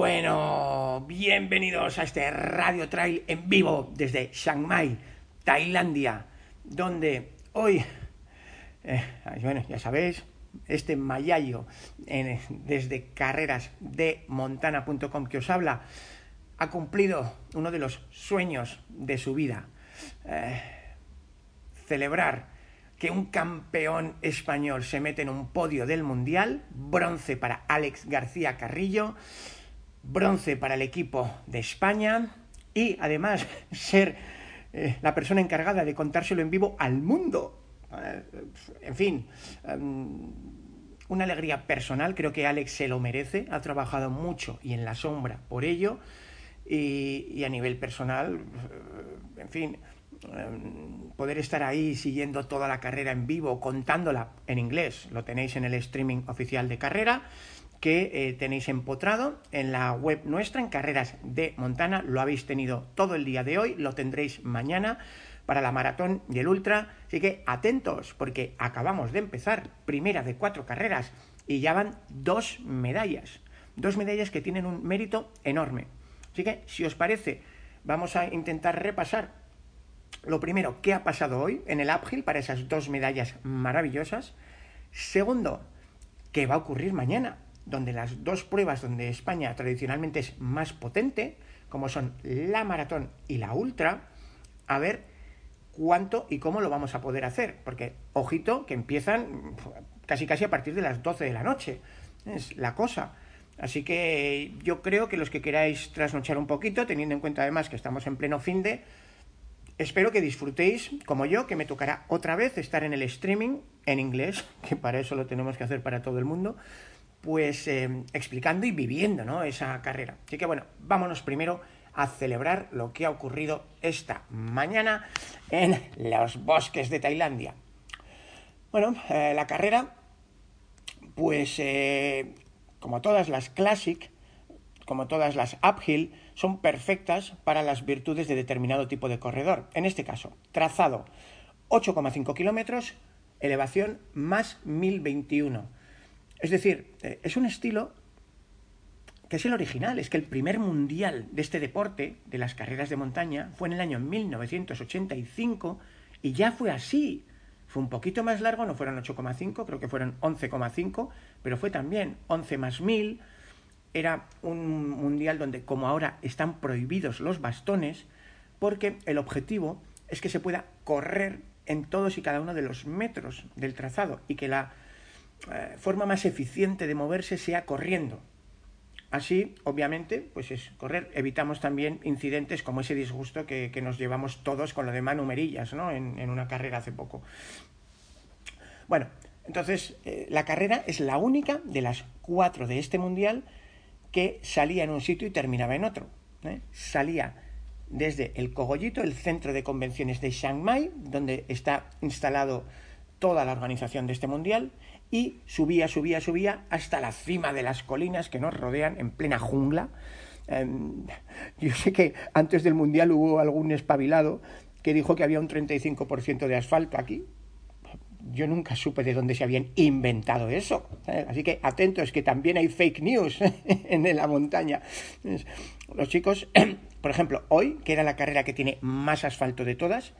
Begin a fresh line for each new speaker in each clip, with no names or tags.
Bueno, bienvenidos a este Radio Trail en vivo desde Chiang Mai, Tailandia, donde hoy, eh, bueno, ya sabéis, este Mayayo desde carreras de montana.com que os habla, ha cumplido uno de los sueños de su vida. Eh, celebrar que un campeón español se mete en un podio del Mundial, bronce para Alex García Carrillo, bronce para el equipo de España y además ser eh, la persona encargada de contárselo en vivo al mundo. Eh, en fin, em, una alegría personal, creo que Alex se lo merece, ha trabajado mucho y en la sombra por ello y, a nivel personal, eh, en fin, em, poder estar ahí siguiendo toda la carrera en vivo, contándola en inglés, lo tenéis en el streaming oficial de carrera que eh, tenéis empotrado en la web nuestra, en Carreras de Montana. Lo habéis tenido todo el día de hoy, lo tendréis mañana para la maratón y el ultra. Así que atentos, porque acabamos de empezar, primera de cuatro carreras, y ya van dos medallas. Dos medallas que tienen un mérito enorme. Así que, si os parece, vamos a intentar repasar lo primero, qué ha pasado hoy en el uphill para esas dos medallas maravillosas. Segundo, qué va a ocurrir mañana donde las dos pruebas donde España tradicionalmente es más potente, como son la maratón y la ultra, a ver cuánto y cómo lo vamos a poder hacer, porque ojito que empiezan casi casi a partir de las 12 de la noche, es la cosa. Así que yo creo que los que queráis trasnochar un poquito, teniendo en cuenta además que estamos en pleno fin de, espero que disfrutéis, como yo, que me tocará otra vez estar en el streaming en inglés, que para eso lo tenemos que hacer para todo el mundo, pues eh, explicando y viviendo ¿no? esa carrera. Así que bueno, vámonos primero a celebrar lo que ha ocurrido esta mañana en los bosques de Tailandia. Bueno, eh, la carrera, pues eh, como todas las Classic, como todas las Uphill, son perfectas para las virtudes de determinado tipo de corredor. En este caso, trazado 8,5 kilómetros, elevación más 1021 es decir, eh, es un estilo que es el original, es que el primer mundial de este deporte, de las carreras de montaña, fue en el año 1985 y ya fue así. Fue un poquito más largo, no fueron 8,5, creo que fueron 11,5, pero fue también 11 más 1000. Era un mundial donde, como ahora, están prohibidos los bastones, porque el objetivo es que se pueda correr en todos y cada uno de los metros del trazado y que la eh, forma más eficiente de moverse sea corriendo. Así, obviamente, pues es correr. Evitamos también incidentes como ese disgusto que, nos llevamos todos con lo de Manu Merillas, ¿no? En, una carrera hace poco. Bueno, entonces, eh, la carrera es la única de las cuatro de este mundial que salía en un sitio y terminaba en otro. ¿eh? Salía desde el Cogollito, el centro de convenciones de Chiang donde está instalado toda la organización de este mundial, y subía, subía, subía hasta la cima de las colinas que nos rodean en plena jungla. Em, yo sé que antes del Mundial hubo algún espabilado que dijo que había un 35% de asfalto aquí. Yo nunca supe de dónde se habían inventado eso. ¿eh? Así que atentos, que también hay fake news en la montaña. Los chicos, por ejemplo, hoy, que era la carrera que tiene más asfalto de todas,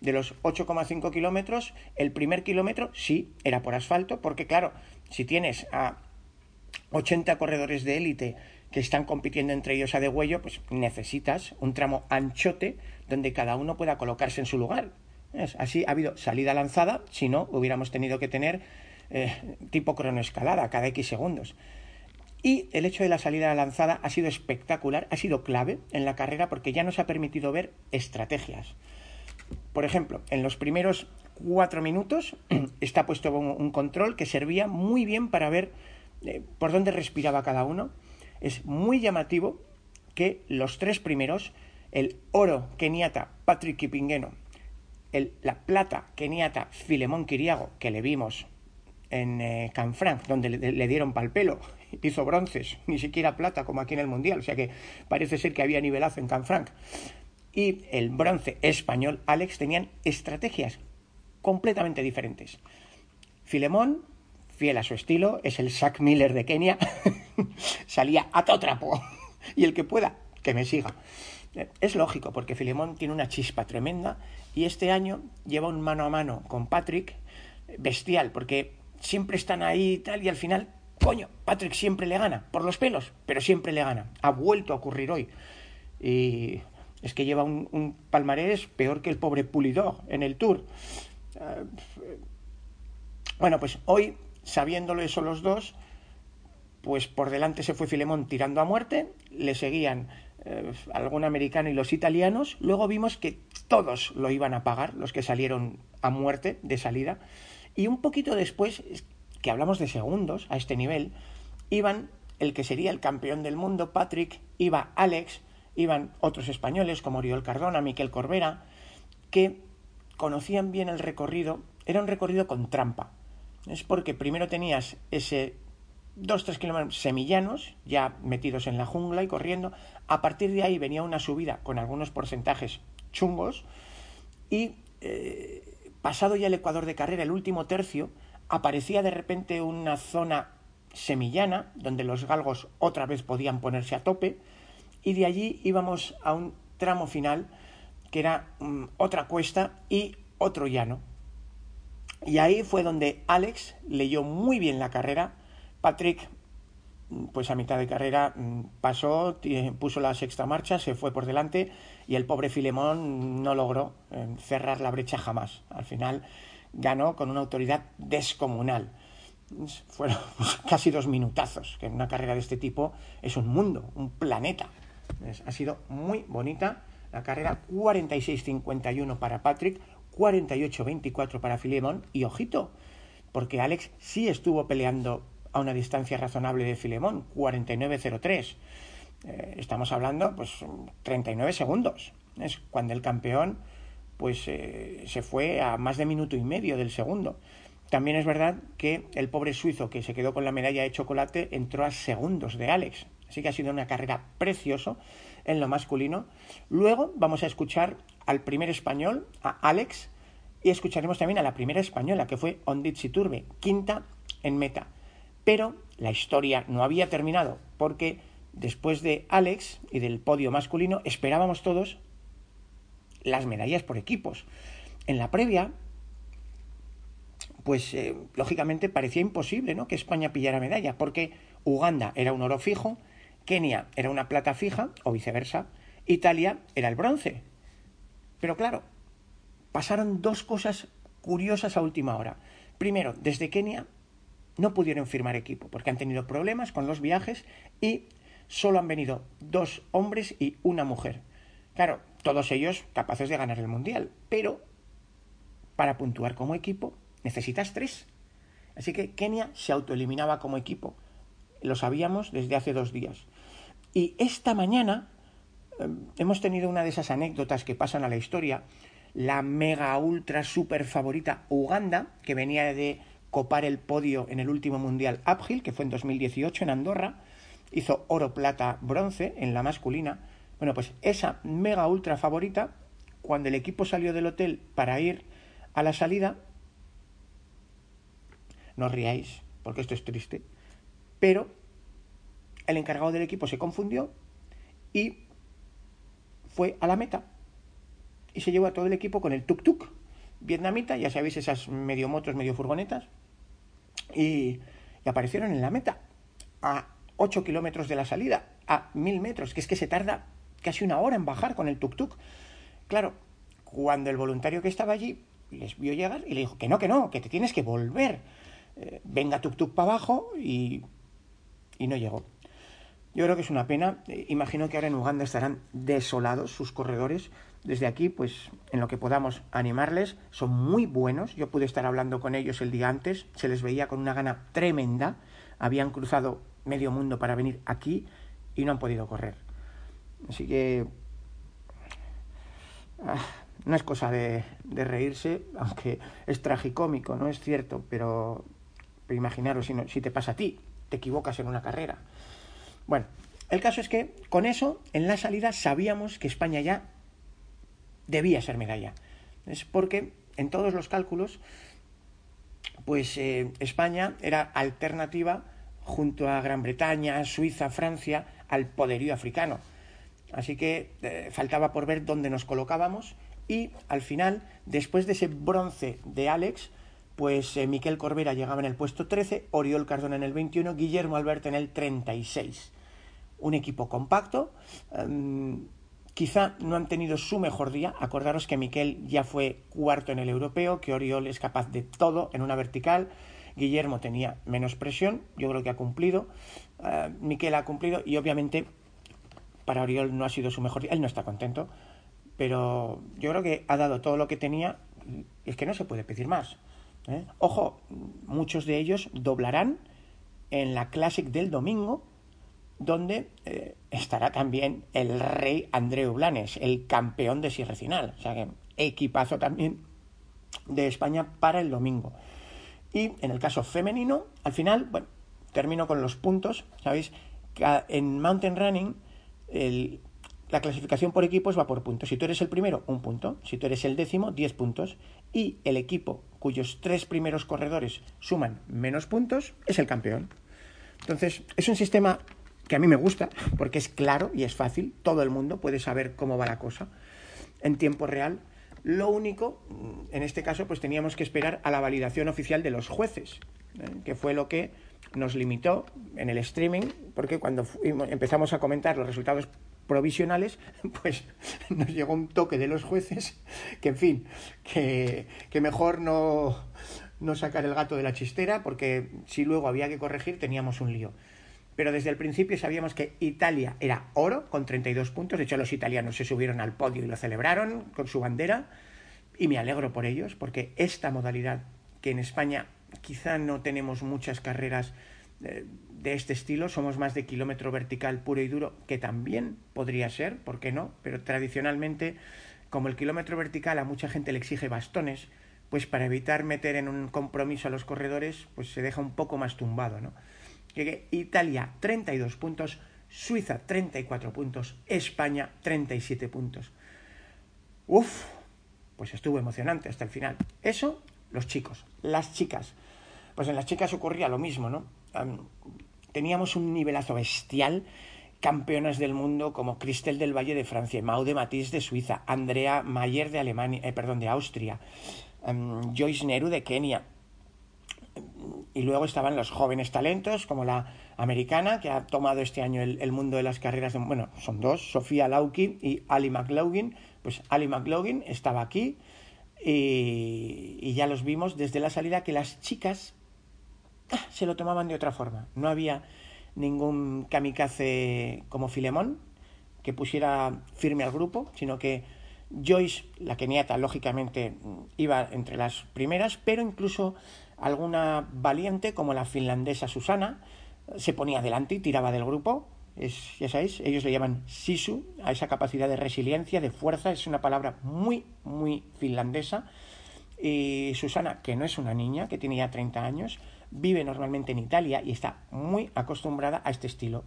de los 8,5 kilómetros, el primer kilómetro sí era por asfalto, porque claro, si tienes a 80 corredores de élite que están compitiendo entre ellos a degüello, pues necesitas un tramo anchote donde cada uno pueda colocarse en su lugar. Así ha habido salida lanzada, si no, hubiéramos tenido que tener eh, tipo cronoescalada cada X segundos. Y el hecho de la salida lanzada ha sido espectacular, ha sido clave en la carrera porque ya nos ha permitido ver estrategias. Por ejemplo, en los primeros cuatro minutos está puesto un, control que servía muy bien para ver eh, por dónde respiraba cada uno. Es muy llamativo que los tres primeros, el oro keniata Patrick Kipingueno, el, la plata keniata Filemón Kiriago, que le vimos en eh, Canfranc, donde le, le dieron pal pelo, hizo bronces, ni siquiera plata como aquí en el Mundial, o sea que parece ser que había nivelazo en Canfranc y el bronce español Alex tenían estrategias completamente diferentes. Filemón, fiel a su estilo, es el Zack Miller de Kenia, salía a todo trapo y el que pueda, que me siga. Es lógico, porque Filemón tiene una chispa tremenda y este año lleva un mano a mano con Patrick bestial, porque siempre están ahí y tal, y al final, coño, Patrick siempre le gana, por los pelos, pero siempre le gana. Ha vuelto a ocurrir hoy. Y es que lleva un, palmarés peor que el pobre Pulidor en el Tour. Eh, bueno, pues hoy, sabiéndolo eso los dos, pues por delante se fue Filemón tirando a muerte, le seguían eh, algún americano y los italianos, luego vimos que todos lo iban a pagar, los que salieron a muerte de salida, y un poquito después, que hablamos de segundos a este nivel, iban el que sería el campeón del mundo, Patrick, iba Alex, iban otros españoles como Oriol Cardona, Miquel Corbera, que conocían bien el recorrido, era un recorrido con trampa. Es porque primero tenías ese 2-3 kilómetros semillanos, ya metidos en la jungla y corriendo. A partir de ahí venía una subida con algunos porcentajes chungos y eh, pasado ya el ecuador de carrera, el último tercio, aparecía de repente una zona semillana donde los galgos otra vez podían ponerse a tope y de allí íbamos a un tramo final que era mm, otra cuesta y otro llano. Y ahí fue donde Alex leyó muy bien la carrera, Patrick pues a mitad de carrera mm, pasó, puso la sexta marcha, se fue por delante y el pobre Filemón no logró eh, cerrar la brecha jamás. Al final ganó con una autoridad descomunal. Fueron casi dos minutazos, que en una carrera de este tipo es un mundo, un planeta. Ha sido muy bonita la carrera 46-51 para Patrick, 48-24 para Filemón y ojito, porque Alex sí estuvo peleando a una distancia razonable de Filemón, 49-03. Eh, estamos hablando, pues, 39 segundos. Es cuando el campeón, pues, eh, se fue a más de minuto y medio del segundo. También es verdad que el pobre suizo que se quedó con la medalla de chocolate entró a segundos de Alex. Así que ha sido una carrera precioso en lo masculino. Luego vamos a escuchar al primer español, a Alex, y escucharemos también a la primera española, que fue Ondit Turbe, quinta en meta. Pero la historia no había terminado, porque después de Alex y del podio masculino esperábamos todos las medallas por equipos. En la previa, pues eh, lógicamente parecía imposible ¿no? que España pillara medalla, porque Uganda era un oro fijo, Kenia era una plata fija, o viceversa, Italia era el bronce. Pero claro, pasaron dos cosas curiosas a última hora. Primero, desde Kenia no pudieron firmar equipo porque han tenido problemas con los viajes y solo han venido dos hombres y una mujer. Claro, todos ellos capaces de ganar el mundial, pero para puntuar como equipo necesitas tres. Así que Kenia se autoeliminaba como equipo. Lo sabíamos desde hace dos días. Y esta mañana eh, hemos tenido una de esas anécdotas que pasan a la historia. La mega ultra super favorita Uganda, que venía de copar el podio en el último Mundial Uphill, que fue en 2018 en Andorra, hizo oro, plata, bronce en la masculina. Bueno, pues esa mega ultra favorita, cuando el equipo salió del hotel para ir a la salida, no os riáis, porque esto es triste, pero el encargado del equipo se confundió y fue a la meta y se llevó a todo el equipo con el tuk-tuk vietnamita, ya sabéis, esas medio motos, medio furgonetas, y, aparecieron en la meta, a 8 kilómetros de la salida, a 1000 metros, que es que se tarda casi una hora en bajar con el tuk-tuk. Claro, cuando el voluntario que estaba allí les vio llegar y le dijo que no, que no, que te tienes que volver. Eh, venga tuk-tuk para abajo y, y no llegó. Yo creo que es una pena. Eh, imagino que ahora en Uganda estarán desolados sus corredores. Desde aquí, pues en lo que podamos animarles, son muy buenos. Yo pude estar hablando con ellos el día antes, se les veía con una gana tremenda. Habían cruzado medio mundo para venir aquí y no han podido correr. Así que ah, no es cosa de, reírse, aunque es tragicómico, no es cierto, pero, imaginaros si, si te pasa a ti, te equivocas en una carrera bueno, el caso es que con eso, en la salida, sabíamos que España ya debía ser medalla. Es porque en todos los cálculos, pues eh, España era alternativa junto a Gran Bretaña, Suiza, Francia, al poderío africano. Así que eh, faltaba por ver dónde nos colocábamos y al final, después de ese bronce de Alex, pues eh, Miquel Corbera llegaba en el puesto 13, Oriol Cardona en el 21, Guillermo Alberto en el 36. Un equipo compacto, em, quizá no han tenido su mejor día, acordaros que Miquel ya fue cuarto en el europeo, que Oriol es capaz de todo en una vertical, Guillermo tenía menos presión, yo creo que ha cumplido, uh, Miquel ha cumplido y obviamente para Oriol no ha sido su mejor día, él no está contento, pero yo creo que ha dado todo lo que tenía. Es que no se puede pedir más. ¿eh? Ojo, muchos de ellos doblarán en la Classic del domingo, donde eh, estará también el rey Andreu Blanes, el campeón de Sierra Final. O sea que equipazo también de España para el domingo. Y en el caso femenino, al final, bueno, termino con los puntos, ¿sabéis? En mountain running, el, la clasificación por equipos va por puntos. Si tú eres el primero, un punto. Si tú eres el décimo, diez puntos. Y el equipo cuyos tres primeros corredores suman menos puntos es el campeón. Entonces, es un sistema que a mí me gusta porque es claro y es fácil. Todo el mundo puede saber cómo va la cosa en tiempo real. Lo único, en este caso, pues teníamos que esperar a la validación oficial de los jueces, ¿eh? que fue lo que nos limitó en el streaming, porque cuando empezamos a comentar los resultados provisionales, pues nos llegó un toque de los jueces que, en fin, que, que mejor no, no sacar el gato de la chistera, porque si luego había que corregir teníamos un lío. Pero desde el principio sabíamos que Italia era oro con 32 puntos. De hecho, los italianos se subieron al podio y lo celebraron con su bandera. Y me alegro por ellos, porque esta modalidad, que en España quizá no tenemos muchas carreras eh, de este estilo, somos más de kilómetro vertical puro y duro, que también podría ser, ¿por qué no? Pero tradicionalmente, como el kilómetro vertical a mucha gente le exige bastones, pues para evitar meter en un compromiso a los corredores, pues se deja un poco más tumbado, ¿no? Italia 32 puntos, Suiza 34 puntos, España 37 puntos. Uf, pues estuvo emocionante hasta el final. Eso, los chicos. Las chicas. Pues en las chicas ocurría lo mismo, ¿no? teníamos un nivelazo bestial, campeonas del mundo como Cristel del Valle de Francia, Maude Matisse de Suiza, Andrea Mayer de Alemania, eh, perdón, de Austria, Joyce Neru de Kenia. Y luego estaban los jóvenes talentos, como la americana, que ha tomado este año el, mundo de las carreras. De, bueno, son dos, Sofía Lauki y Ali McLaughlin. Pues Ali McLaughlin estaba aquí y, y ya los vimos desde la salida que las chicas se lo tomaban de otra forma. No había ningún kamikaze como Filemón que pusiera firme al grupo, sino que Joyce, la keniata, lógicamente iba entre las primeras, pero incluso alguna valiente como la finlandesa Susana se ponía delante y tiraba del grupo. Es, ya sabéis, ellos le llaman sisu, a esa capacidad de resiliencia, de fuerza, es una palabra muy, muy finlandesa. Y Susana, que no es una niña, que tiene ya 30 años, vive normalmente en Italia y está muy acostumbrada a este estilo.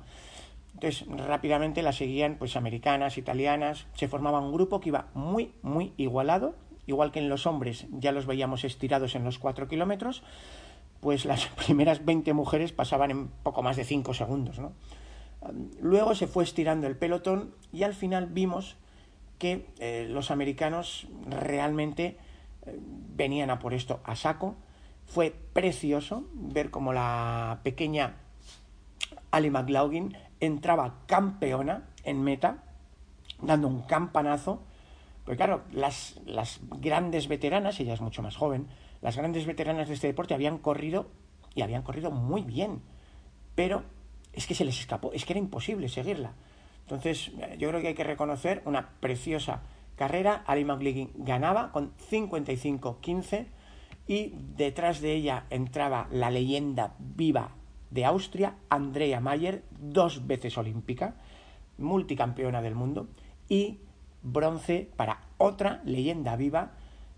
Entonces, rápidamente la seguían pues americanas, italianas, se formaba un grupo que iba muy, muy igualado, igual que en los hombres ya los veíamos estirados en los 4 kilómetros, pues las primeras 20 mujeres pasaban en poco más de 5 segundos. ¿no? Luego se fue estirando el pelotón y al final vimos que eh, los americanos realmente eh, venían a por esto a saco, fue precioso ver cómo la pequeña Ali McLaughlin entraba campeona en meta, dando un campanazo. Porque claro, las, grandes veteranas, ella es mucho más joven, las grandes veteranas de este deporte habían corrido y habían corrido muy bien. Pero es que se les escapó, es que era imposible seguirla. Entonces, yo creo que hay que reconocer una preciosa carrera. Ali McLaughlin ganaba con 55-15 y detrás de ella entraba la leyenda viva de Austria, Andrea Mayer, dos veces olímpica, multicampeona del mundo, y bronce para otra leyenda viva,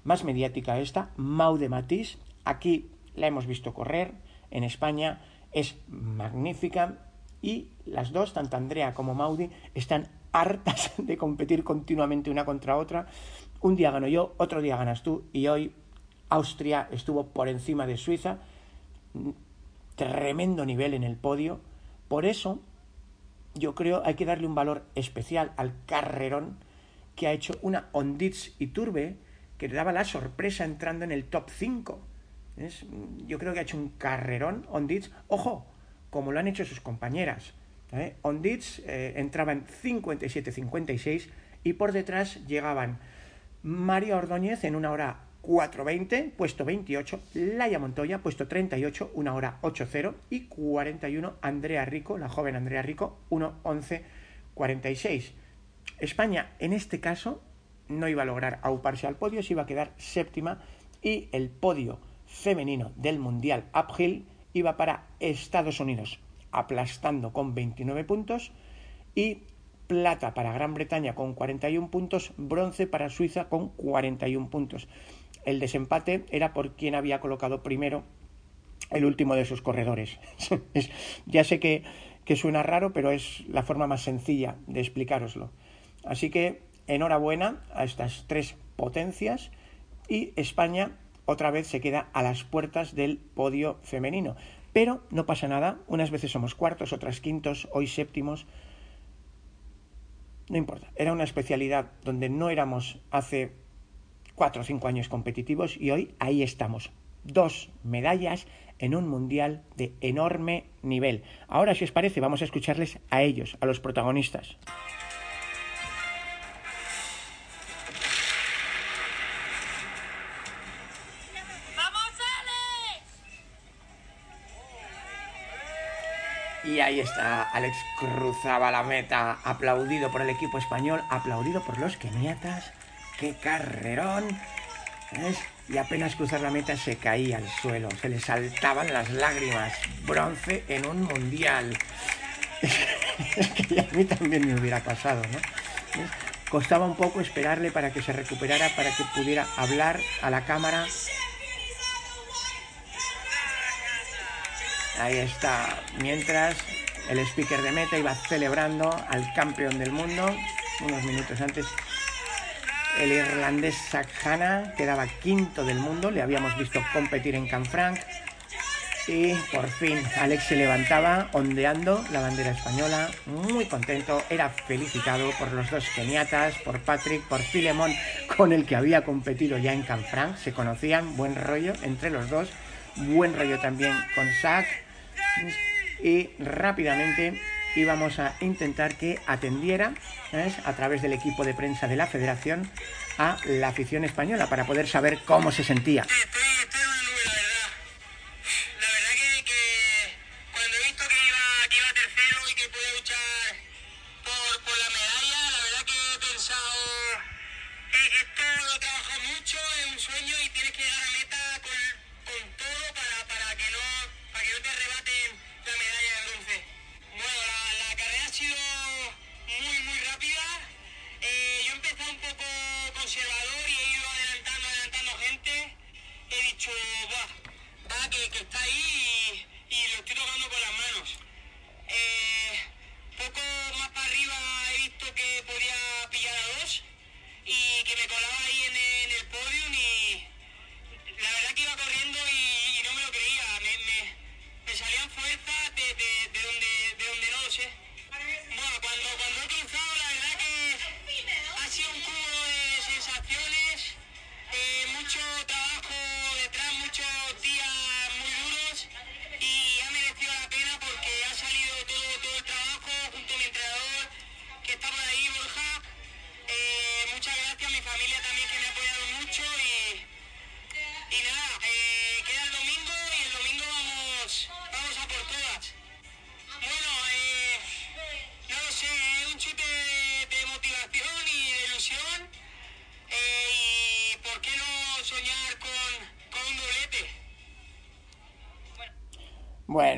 más mediática esta, Maude Matisse. Aquí la hemos visto correr en España, es magnífica y las dos, tanto Andrea como Maudi, están hartas de competir continuamente una contra otra. Un día gano yo, otro día ganas tú y hoy Austria estuvo por encima de Suiza, tremendo nivel en el podio. Por eso, yo creo hay que darle un valor especial al carrerón que ha hecho una Ondits y Turbe que le daba la sorpresa entrando en el top 5. Yo creo que ha hecho un carrerón Ondits, ojo, como lo han hecho sus compañeras. ¿eh? Ondits eh, entraba en 57-56 y por detrás llegaban María Ordóñez en una hora 4.20, puesto 28, Laia Montoya, puesto 38, una hora 8.0 y 41 Andrea Rico, la joven Andrea Rico, 1.11.46. España, en este caso, no iba a lograr auparse al podio, se iba a quedar séptima y el podio femenino del Mundial Uphill iba para Estados Unidos, aplastando con 29 puntos y plata para Gran Bretaña con 41 puntos, bronce para Suiza con 41 puntos. El desempate era por quien había colocado primero el último de sus corredores. ya sé que, que suena raro, pero es la forma más sencilla de explicároslo. Así que enhorabuena a estas tres potencias y España otra vez se queda a las puertas del podio femenino. Pero no pasa nada, unas veces somos cuartos, otras quintos, hoy séptimos. No importa, era una especialidad donde no éramos hace cuatro o cinco años competitivos y hoy ahí estamos. Dos medallas en un mundial de enorme nivel. Ahora, si os parece, vamos a escucharles a ellos, a los protagonistas. Y ahí está, Alex cruzaba la meta, aplaudido por el equipo español, aplaudido por los keniatas. ¡Qué carrerón! Y apenas cruzar la meta se caía al suelo, se le saltaban las lágrimas. Bronce en un mundial. es que a mí también me hubiera pasado, ¿no? Costaba un poco esperarle para que se recuperara, para que pudiera hablar a la cámara Ahí está. Mientras el speaker de meta iba celebrando al campeón del mundo, unos minutos antes, el irlandés Sakhana quedaba quinto del mundo, le habíamos visto competir en Canfranc. Y por fin Alex se levantaba ondeando la bandera española, muy contento, era felicitado por los dos keniatas, por Patrick, por Filemón, con el que había competido ya en Canfranc, se conocían, buen rollo entre los dos, buen rollo también con Zach y rápidamente íbamos a intentar que atendiera a través del equipo de prensa de la federación a la afición española para poder saber cómo se sentía.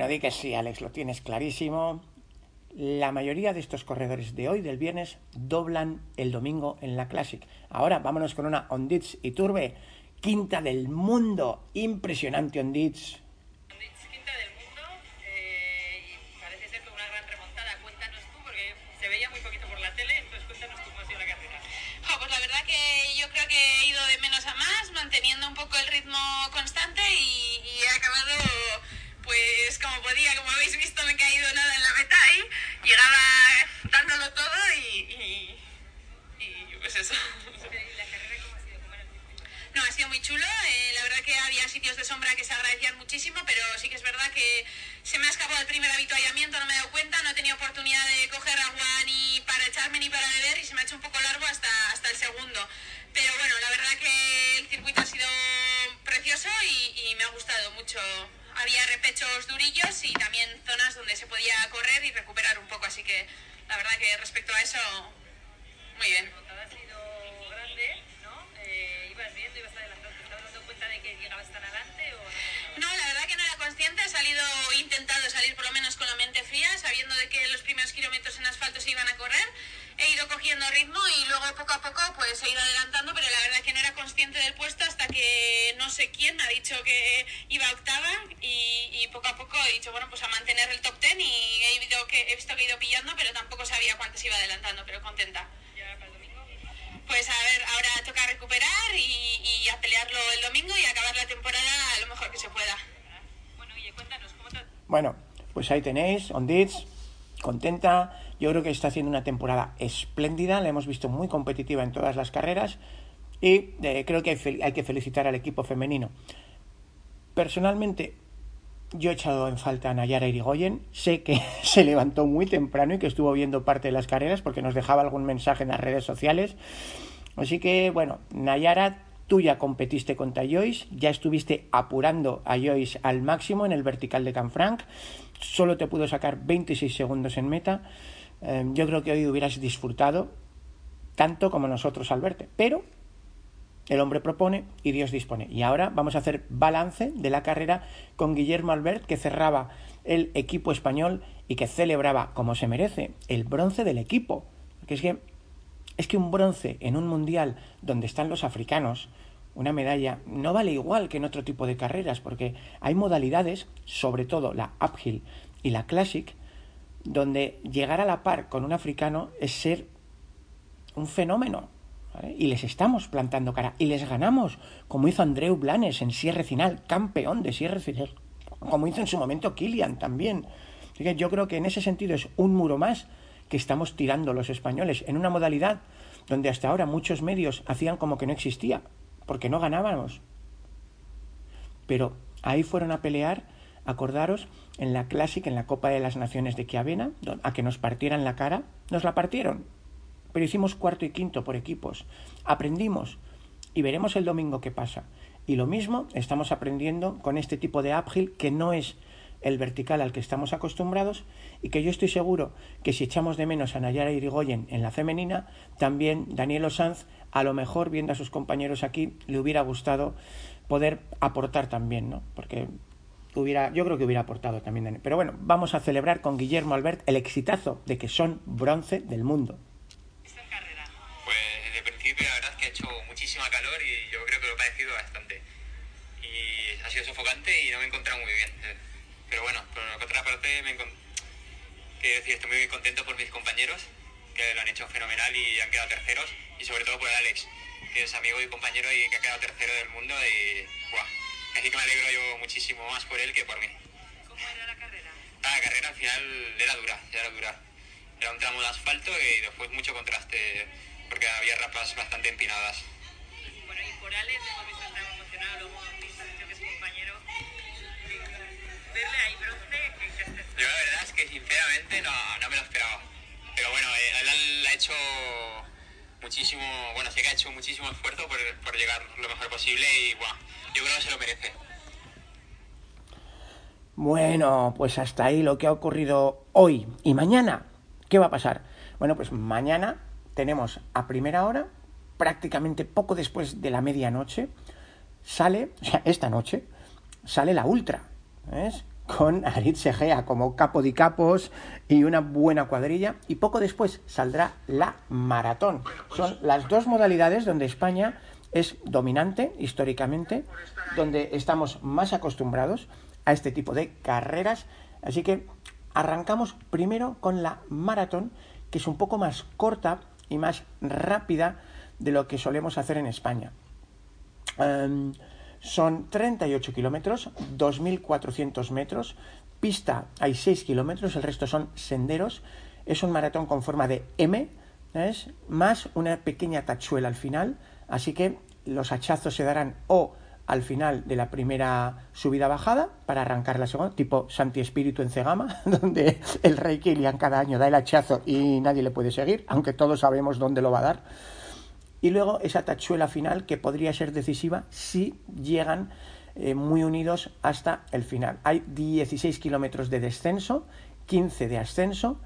Bueno, di que sí, Alex, lo tienes clarísimo. La mayoría de estos corredores de hoy, del viernes, doblan el domingo en la Classic. Ahora vámonos con una Ondits y Turbe, quinta del mundo. Impresionante Ondits.
Sombra que se agradecían muchísimo, pero sí que es verdad que se me ha escapado el primer habituallamiento, no me he dado cuenta, no he tenido oportunidad de coger agua ni para echarme ni para beber y se me ha hecho un poco largo hasta, hasta el segundo. Pero bueno, la verdad que el circuito ha sido precioso y me ha gustado mucho. Había repechos durillos y también zonas donde se podía correr y recuperar un poco, así que la verdad que respecto a eso, muy bien.
ha sido grande, ¿no? Eh, ibas viendo, ibas adelantando, ¿te estabas dando cuenta de que llegabas tan adelante o no?
No, la verdad que no era consciente, he salido, he intentado salir por lo menos con la mente fría, sabiendo de que los primeros kilómetros en asfalto se iban a correr. He ido cogiendo ritmo y luego poco a poco pues he ido adelantando, pero la verdad que no era consciente del puesto hasta que no sé quién me ha dicho que iba a octava y, y poco a poco he dicho, bueno, pues a mantener el top ten y he, ido que, he visto que he ido pillando, pero tampoco sabía cuántos iba adelantando, pero contenta.
¿Ya para el domingo?
Pues a ver, ahora toca recuperar y, y a pelearlo el domingo y acabar la temporada lo mejor que se pueda.
Bueno, oye, cuéntanos, ¿cómo te
Bueno, pues ahí tenéis, Ondits, contenta. Yo creo que está haciendo una temporada espléndida, la hemos visto muy competitiva en todas las carreras y eh, creo que hay, hay que felicitar al equipo femenino. Personalmente, yo he echado en falta a Nayara Irigoyen. Sé que se levantó muy temprano y que estuvo viendo parte de las carreras porque nos dejaba algún mensaje en las redes sociales. Así que, bueno, Nayara, tú ya competiste contra Joyce, ya estuviste apurando a Joyce al máximo en el vertical de Canfranc. Solo te pudo sacar 26 segundos en meta. Eh, yo creo que hoy hubieras disfrutado tanto como nosotros al verte. Pero el hombre propone y Dios dispone. Y ahora vamos a hacer balance de la carrera con Guillermo Albert, que cerraba el equipo español y que celebraba, como se merece, el bronce del equipo. Que es que es que un bronce en un mundial donde están los africanos, una medalla, no vale igual que en otro tipo de carreras, porque hay modalidades, sobre todo la uphill y la classic, donde llegar a la par con un africano es ser un fenómeno. Y les estamos plantando cara. Y les ganamos, como hizo Andreu Blanes en Sierre Final, campeón de Sierre Final. Como hizo en su momento Kilian también. Así que yo creo que en ese sentido es un muro más que estamos tirando los españoles en una modalidad donde hasta ahora muchos medios hacían como que no existía, porque no ganábamos. Pero ahí fueron a pelear, acordaros, en la Classic, en la Copa de las Naciones de Chiavena, don- a que nos partieran la cara, nos la partieron. Pero hicimos cuarto y quinto por equipos. Aprendimos y veremos el domingo qué pasa. Y lo mismo estamos aprendiendo con este tipo de uphill que no es el vertical al que estamos acostumbrados y que yo estoy seguro que si echamos de menos a Nayara Irigoyen en la femenina, también Daniel Sanz, a lo mejor viendo a sus compañeros aquí, le hubiera gustado poder aportar también, ¿no? Porque hubiera, yo creo que hubiera aportado también. Daniel. Pero bueno, vamos a celebrar con Guillermo Albert el exitazo de que son bronce del mundo.
Pues de principio la verdad es que ha hecho muchísima calor y yo creo que lo he padecido bastante. Y ha sido sofocante y no me he encontrado muy bien. Pero bueno, por otra parte me quiero decir, estoy muy contento por mis compañeros, que lo han hecho fenomenal y han quedado terceros, y sobre todo por Alex, que es amigo y compañero y que ha quedado tercero del mundo y ¡buah! Así que me alegro yo muchísimo más por él que por mí.
¿Cómo era la carrera?
Ah, La carrera al final era dura, era dura. Era un tramo de asfalto y después mucho contraste, porque había rapas bastante empinadas.
Bueno, y por Alex le Ahí bronce,
Yo la verdad es que sinceramente no, no me lo esperaba. Pero bueno, eh, él ha hecho muchísimo, bueno, sí que ha hecho muchísimo esfuerzo por, por llegar lo mejor posible y bueno, yo creo que se lo merece.
Bueno, pues hasta ahí lo que ha ocurrido hoy. ¿Y mañana? ¿Qué va a pasar? Bueno, pues mañana tenemos a primera hora, prácticamente poco después de la medianoche, sale, o sea, esta noche, sale la Ultra, Con Aritz Egea como capo de capos y una buena cuadrilla. Y poco después saldrá la maratón. Son las dos modalidades donde España es dominante históricamente, donde estamos más acostumbrados a este tipo de carreras. Así que arrancamos primero con la maratón, que es un poco más corta y más rápida de lo que solemos hacer en España. Em, son 38 kilómetros, 2.400 metros, pista hay 6 kilómetros, el resto son senderos. Es un maratón con forma de M, ¿ves? más una pequeña tachuela al final, así que los hachazos se darán o al final de la primera subida-bajada para arrancar la segunda, tipo Santi Espíritu en Cegama, donde el rey Kilian cada año da el hachazo y nadie le puede seguir, aunque todos sabemos dónde lo va a dar. Y luego esa tachuela final que podría ser decisiva si llegan eh, muy unidos hasta el final. Hay 16 kilómetros de descenso, 15 de ascenso,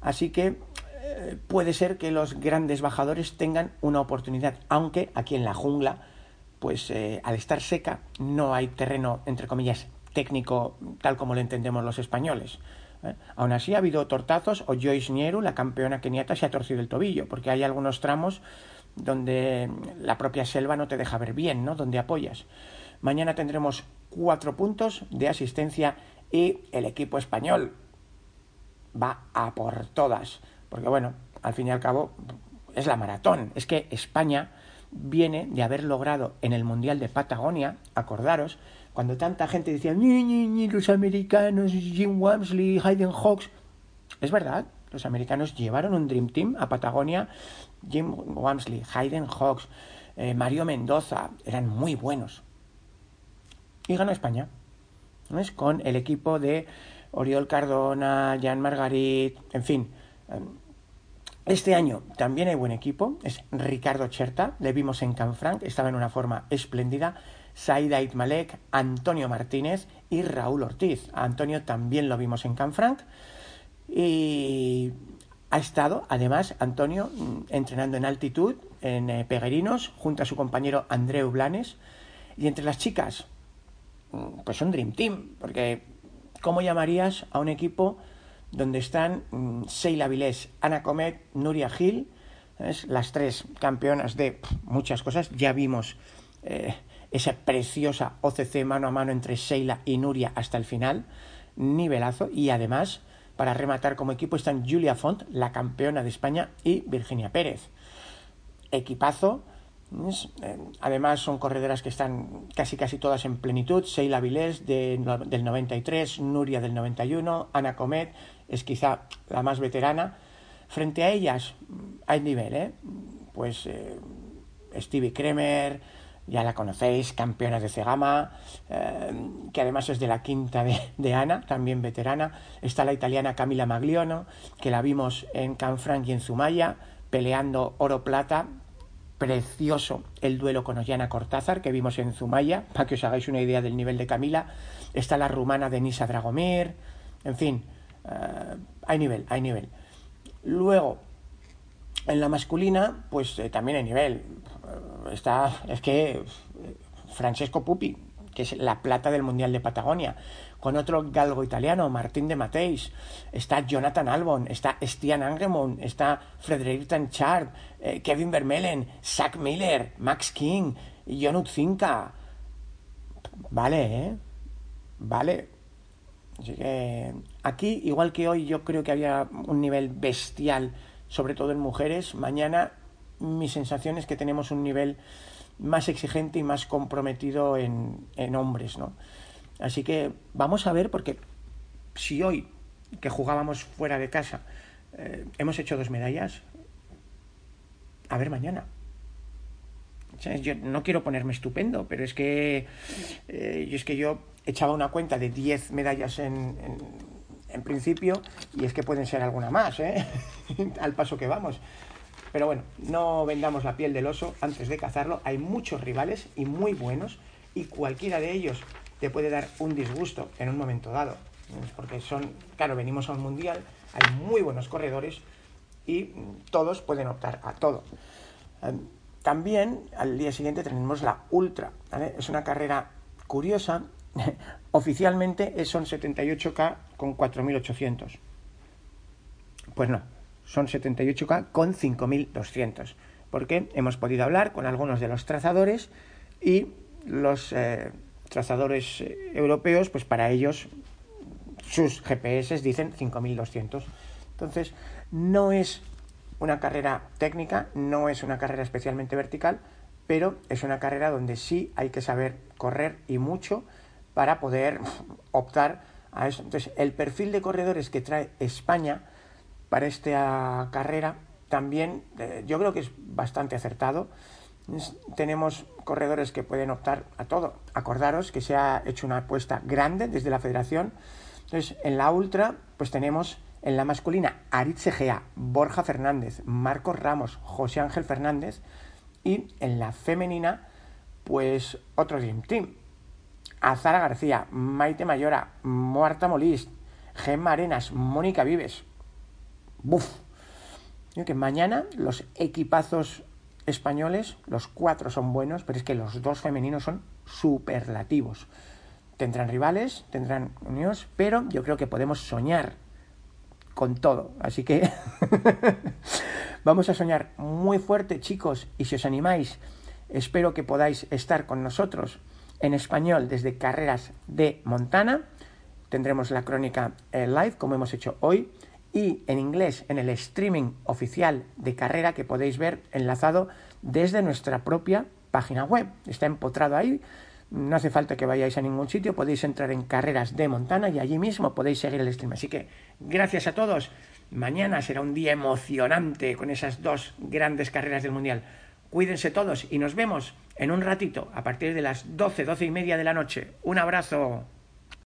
así que eh, puede ser que los grandes bajadores tengan una oportunidad, aunque aquí en la jungla pues eh, al estar seca no hay terreno, entre comillas, técnico tal como lo entendemos los españoles. Aún así ha habido tortazos o Joyce Nieru, la campeona keniata, se ha torcido el tobillo, porque hay algunos tramos donde la propia selva no te deja ver bien, ¿no? Donde apoyas. Mañana tendremos cuatro puntos de asistencia y el equipo español va a por todas, porque bueno, al fin y al cabo es la maratón. Es que España viene de haber logrado en el Mundial de Patagonia, acordaros, cuando tanta gente decía, ni, ni, ni, los americanos, Jim Wamsley, Hayden Hawks. Es verdad, los americanos llevaron un Dream Team a Patagonia, Jim Wamsley, Hayden Hawks, eh, Mario Mendoza, eran muy buenos. Y ganó España, ¿no es? Con el equipo de Oriol Cardona, Jan Margarit, en fin. Este año también hay buen equipo, es Ricardo Cherta, le vimos en Canfranc, estaba en una forma espléndida, Saida Itmalek, Antonio Martínez y Raúl Ortiz. Antonio también lo vimos en Canfranc y ha estado, además, Antonio mm, entrenando en altitud en eh, Peguerinos junto a su compañero Andreu Blanes. Y entre las chicas, mm, pues un Dream Team, porque ¿cómo llamarías a un equipo donde están mm, Seila Vilés, Ana Comet, Nuria Gil, las tres campeonas de muchas cosas. Ya vimos eh, esa preciosa OCC mano a mano entre Seila y Nuria hasta el final, nivelazo, y además, para rematar como equipo, están Julia Font, la campeona de España, y Virginia Pérez. Equipazo. Eh, además son corredoras que están casi casi todas en plenitud. Seila Vilés de, del 93, Nuria del 91, Ana Comet es quizá la más veterana. Frente a ellas hay nivel, ¿eh? Pues eh, Stevie Kremer, ya la conocéis, campeona de Cegama, eh, que además es de la quinta de, Ana, también veterana. Está la italiana Camila Magliono, que la vimos en Canfranc y en Zumaya, peleando oro-plata. Precioso el duelo con Ollana Cortázar, que vimos en Zumaya, para que os hagáis una idea del nivel de Camila. Está la rumana Denisa Dragomir, en fin, Uh, hay nivel, hay nivel. Luego, en la masculina, pues eh, también hay nivel. Está, es que Francesco Pupi, que es la plata del Mundial de Patagonia, con otro galgo italiano, Martín de Mateis, está Jonathan Albon, está Stian Angemon, está Frederic Tanchard, eh, Kevin Vermelen, Zach Miller, Max King, Jon Utzinka. Vale, ¿eh? Vale. Así que aquí, igual que hoy, yo creo que había un nivel bestial, sobre todo en mujeres. Mañana mi sensación es que tenemos un nivel más exigente y más comprometido en, en hombres, ¿no? Así que vamos a ver, porque si hoy, que jugábamos fuera de casa, eh, hemos hecho dos medallas, a ver mañana. Yo no quiero ponerme estupendo, pero es que, eh, es que yo echaba una cuenta de 10 medallas en, en, en, principio y es que pueden ser alguna más, ¿eh? al paso que vamos. Pero bueno, no vendamos la piel del oso antes de cazarlo. Hay muchos rivales y muy buenos y cualquiera de ellos te puede dar un disgusto en un momento dado. Porque son, claro, venimos a un mundial, hay muy buenos corredores y todos pueden optar a todo. También al día siguiente tenemos la Ultra. Es una carrera curiosa. Oficialmente son 78K con 4.800. Pues no, son 78K con 5.200. Porque hemos podido hablar con algunos de los trazadores y los eh, trazadores eh, europeos, pues para ellos sus GPS dicen 5.200. Entonces, no es una carrera técnica, no es una carrera especialmente vertical, pero es una carrera donde sí hay que saber correr y mucho para poder optar a eso. Entonces, el perfil de corredores que trae España para esta carrera también eh, yo creo que es bastante acertado. tenemos corredores que pueden optar a todo. Acordaros que se ha hecho una apuesta grande desde la federación. Entonces, en la ultra, pues tenemos en la masculina Aritz Egea, Borja Fernández, Marcos Ramos, José Ángel Fernández. Y en la femenina, pues otro Dream Team. Azara García, Maite Mayora, Muerta Molís, Gemma Arenas, Mónica Vives. Buf. que mañana los equipazos españoles, los cuatro son buenos, pero es que los dos femeninos son superlativos. Tendrán rivales, tendrán unidos, pero yo creo que podemos soñar con todo. Así que vamos a soñar muy fuerte, chicos, y si os animáis, espero que podáis estar con nosotros en español desde Carreras de Montana. Tendremos la crónica eh, live, como hemos hecho hoy, y en inglés en el streaming oficial de carrera que podéis ver enlazado desde nuestra propia página web. Está empotrado ahí. No hace falta que vayáis a ningún sitio, podéis entrar en Carreras de Montana y allí mismo podéis seguir el stream. Así que gracias a todos. Mañana será un día emocionante con esas dos grandes carreras del Mundial. Cuídense todos y nos vemos en un ratito a partir de las 12, 12 y media de la noche. Un abrazo.